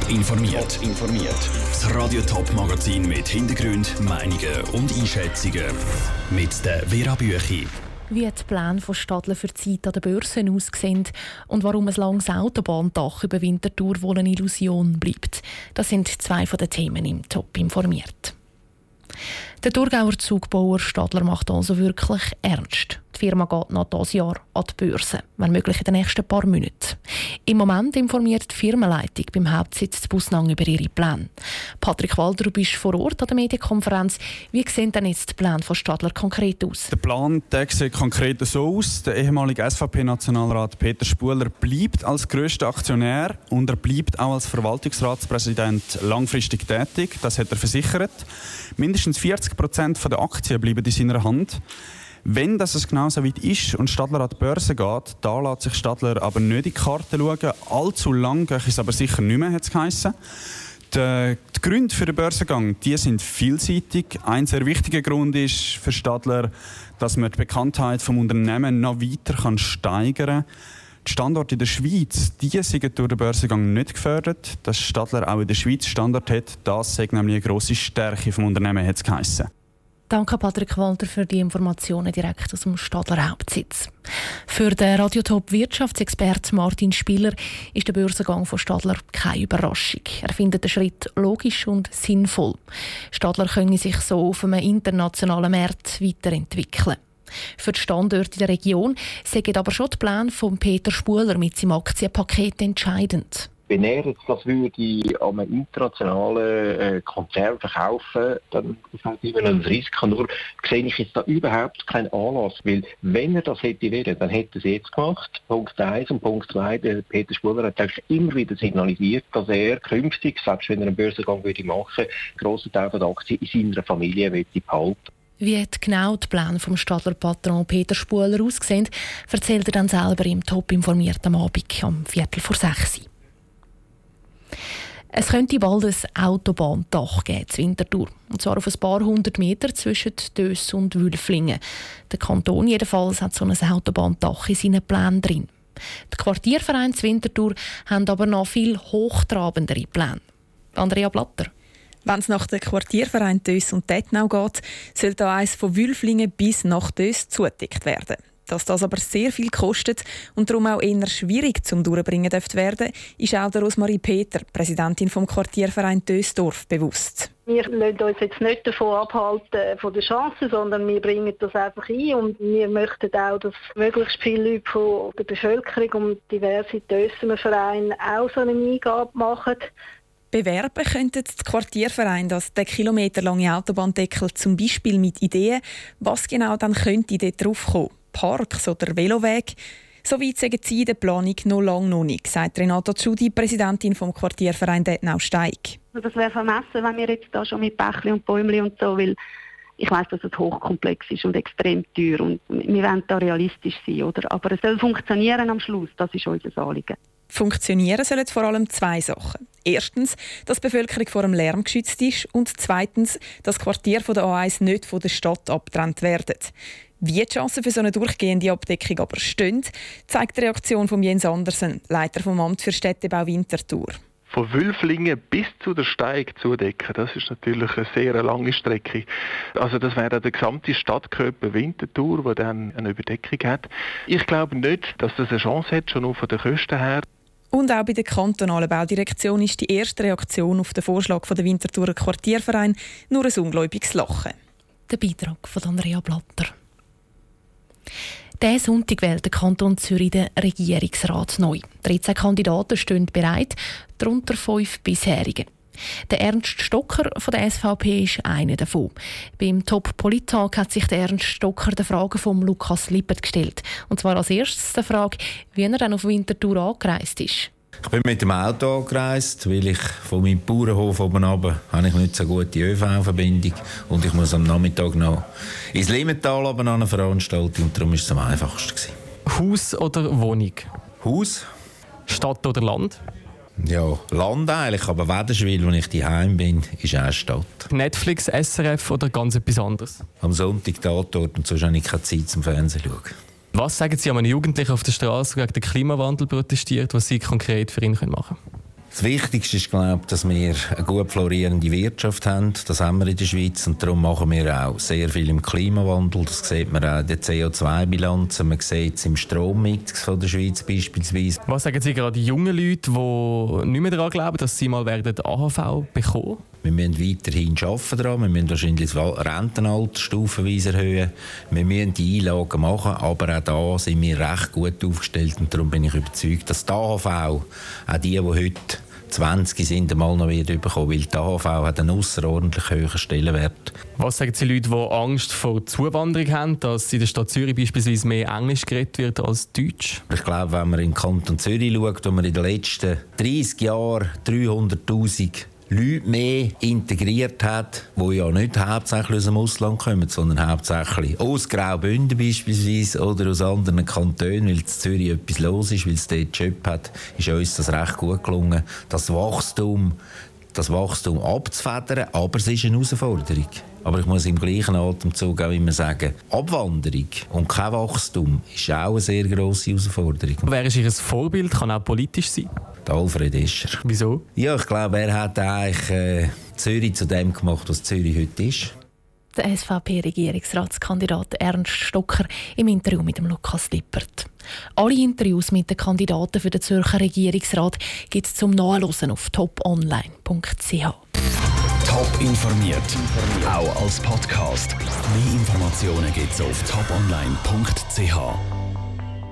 Top informiert. informiert. Das Radio Top Magazin mit Hintergrund, Meinungen und Einschätzungen mit der Vera Büchi. Wie die Pläne von Stadler für die Zeit an der Börse aussehen und warum ein langes Autobahndach über Winterthur wohl eine Illusion bleibt. Das sind zwei von den Themen im Top informiert. Der Thurgauer Zugbauer Stadler macht also wirklich ernst. Die Firma geht noch dieses Jahr an die Börse, wenn möglich in den nächsten paar Monaten. Im Moment informiert die Firmenleitung beim Hauptsitz zu Busnang über ihre Pläne. Patrick Walder, du bist vor Ort an der Medienkonferenz. Wie sehen denn jetzt die Pläne von Stadler konkret aus? Der Plan der sieht konkret so aus. Der ehemalige SVP-Nationalrat Peter Spuler bleibt als grösster Aktionär und er bleibt auch als Verwaltungsratspräsident langfristig tätig. Das hat er versichert. Mindestens 40 Prozent der Aktien bleiben in seiner Hand. Wenn das es genau so weit ist und Stadler an die Börse geht, da lässt sich Stadler aber nicht in die Karte schauen. Allzu lang ist es aber sicher nicht mehr, hat es geheissen. Die, die, Gründe für den Börsengang die sind vielseitig. Ein sehr wichtiger Grund ist für Stadler, dass man die Bekanntheit des Unternehmens noch weiter kann steigern kann. Die Standorte in der Schweiz, die sind durch den Börsengang nicht gefördert. Dass Stadler auch in der Schweiz Standort hat, das sagt nämlich eine grosse Stärke des Unternehmens, hat es. Danke Patrick Walter für die Informationen direkt aus dem Stadler Hauptsitz. Für den Radiotop Wirtschaftsexpert Martin Spieler ist der Börsengang von Stadler keine Überraschung. Er findet den Schritt logisch und sinnvoll. Stadler können sich so auf einem internationalen Markt weiterentwickeln. Für die Standorte in der Region sind aber schon die Pläne von Peter Spuler mit seinem Aktienpaket entscheidend. Wenn er jetzt das würde an einem internationalen äh, Konzern verkaufen, dann ist halt immer ein Risiko. Nur sehe ich jetzt da überhaupt keinen Anlass, weil wenn er das hätte wollen, dann hätte er es jetzt gemacht. Punkt 1 und Punkt 2, der Peter Spuler hat eigentlich immer wieder signalisiert, dass er künftig, selbst wenn er einen Börsengang würde machen, einen grossen Teil der Aktien in seiner Familie möchte behalten. Wie genau die Pläne vom Stadler Patron Peter Spuler aussehen, erzählt er dann selber im Top informierten Abend am Viertel vor sechs. Es könnte bald ein Autobahndach geben zu Winterthur. Und zwar auf ein paar hundert Meter zwischen Dös und Wülflingen. Der Kanton jedenfalls hat so ein Autobahndach in seinen Plänen drin. Die Quartiervereine zu Winterthur haben aber noch viel hochtrabendere Pläne. Andrea Blatter. Wenn es nach dem Quartierverein Dös und Tettnau geht, soll da eins von Wülflingen bis nach Dös zugedeckt werden. Dass das aber sehr viel kostet und darum auch eher schwierig zum Durchbringen dürfte werden, ist auch der Rosmarie Peter, Präsidentin vom Quartierverein Dösdorf, bewusst. Wir lassen uns jetzt nicht davon abhalten von der Chance, sondern wir bringen das einfach ein und wir möchten auch, dass möglichst viele Leute von der Bevölkerung und diverse Dössener auch so eine Eingabe machen. Bewerben könnten die Quartiervereine das der kilometerlange Autobahndeckel zum Beispiel mit Ideen, was genau dann könnte dort drauf kommen. Parks oder Veloweg. So weit sagen sie der Planung noch lange noch nicht, sagt Renata Tschudi, Präsidentin vom Quartierverein Detnau-Steig. Das wäre vermessen, wenn wir jetzt da schon mit Bächli und Bäumli und so, weil ich weiß, dass es hochkomplex ist und extrem teuer und wir wollen da realistisch sein, oder? Aber es soll funktionieren am Schluss, das ist unser Anliegen. Funktionieren sollen vor allem zwei Sachen. Erstens, dass die Bevölkerung vor dem Lärm geschützt ist und zweitens, dass Quartier von der A1 nicht von der Stadt abgetrennt werden. Wie die Chancen für so eine durchgehende Abdeckung aber stehen, zeigt die Reaktion von Jens Andersen, Leiter vom Amt für Städtebau Winterthur. Von Wülflingen bis zu der Steig zudecken, das ist natürlich eine sehr lange Strecke. Also das wäre der gesamte Stadtkörper Winterthur, der dann eine Überdeckung hat. Ich glaube nicht, dass das eine Chance hat, schon nur von den Kosten her. Und auch bei der kantonalen Baudirektion ist die erste Reaktion auf den Vorschlag von der Winterthurer Quartierverein nur ein ungläubiges Lachen. Der Beitrag von Andrea Blatter. Diesen Sonntag wählt der Kanton Zürich den Regierungsrat neu. 13 Kandidaten stehen bereit, darunter fünf bisherige. Der Ernst Stocker von der SVP ist einer davon. Beim Top Polittag hat sich der Ernst Stocker der Frage von Lukas Lippert gestellt. Und zwar als erstes die Frage, wie er dann auf Winterthur angereist ist. Ich bin mit dem Auto angereist, weil ich von meinem Bauernhof oben runter habe ich nicht so gute ÖV-Verbindung und ich muss am Nachmittag noch ins Limmental an eine Veranstaltung und darum war es am einfachsten. Gewesen. Haus oder Wohnung? Haus. Stadt oder Land? Ja, Land eigentlich, aber Wederschwil, wo ich daheim bin, ist auch Stadt. Netflix, SRF oder ganz etwas anderes? Am Sonntag Tatort und sonst habe ich keine Zeit zum Fernsehen schauen. Was sagen Sie an einen Jugendlichen auf der Straße, der gegen den Klimawandel protestiert, was Sie konkret für ihn machen können? Das Wichtigste ist, glaube ich, dass wir eine gut florierende Wirtschaft haben. Das haben wir in der Schweiz und darum machen wir auch sehr viel im Klimawandel. Das sieht man auch in der CO2-Bilanz. Man sieht es im Strommix von der Schweiz beispielsweise. Was sagen Sie gerade jungen Leute, die nicht mehr daran glauben, dass sie mal werden AHV bekommen wir müssen weiterhin arbeiten daran. Wir müssen wahrscheinlich das Rentenalter stufenweise erhöhen. Wir müssen die Einlagen machen, aber auch da sind wir recht gut aufgestellt und darum bin ich überzeugt, dass die AHV, auch die, die heute 20 sind einmal noch wieder bekommen, weil die AHV hat einen außerordentlich hohen Stellenwert. Was sagen Sie Leute, die Angst vor Zuwanderung haben, dass in der Stadt Zürich beispielsweise mehr Englisch geredet wird als Deutsch? Ich glaube, wenn man in den Kanton Zürich schaut, wo man in den letzten 30 Jahren 300'000 Leute mehr integriert hat, die ja nicht hauptsächlich aus dem Ausland kommen, sondern hauptsächlich aus Graubünden beispielsweise oder aus anderen Kantonen, weil in Zürich etwas los ist, weil es dort Job hat, ist uns das recht gut gelungen, das Wachstum, das Wachstum abzufedern, aber es ist eine Herausforderung. Aber ich muss im gleichen Atemzug auch immer sagen, Abwanderung und kein Wachstum ist auch eine sehr grosse Herausforderung. Wer ist Ihr Vorbild? Kann auch politisch sein? Der Alfred Escher. Wieso? Ja, ich glaube, er hat eigentlich äh, Zürich zu dem gemacht, was Zürich heute ist. Der SVP-Regierungsratskandidat Ernst Stocker im Interview mit dem Lukas Lippert. Alle Interviews mit den Kandidaten für den Zürcher Regierungsrat gibt es zum Nachlesen auf toponline.ch. Top informiert, auch als Podcast. Mehr Informationen gibt es auf toponline.ch.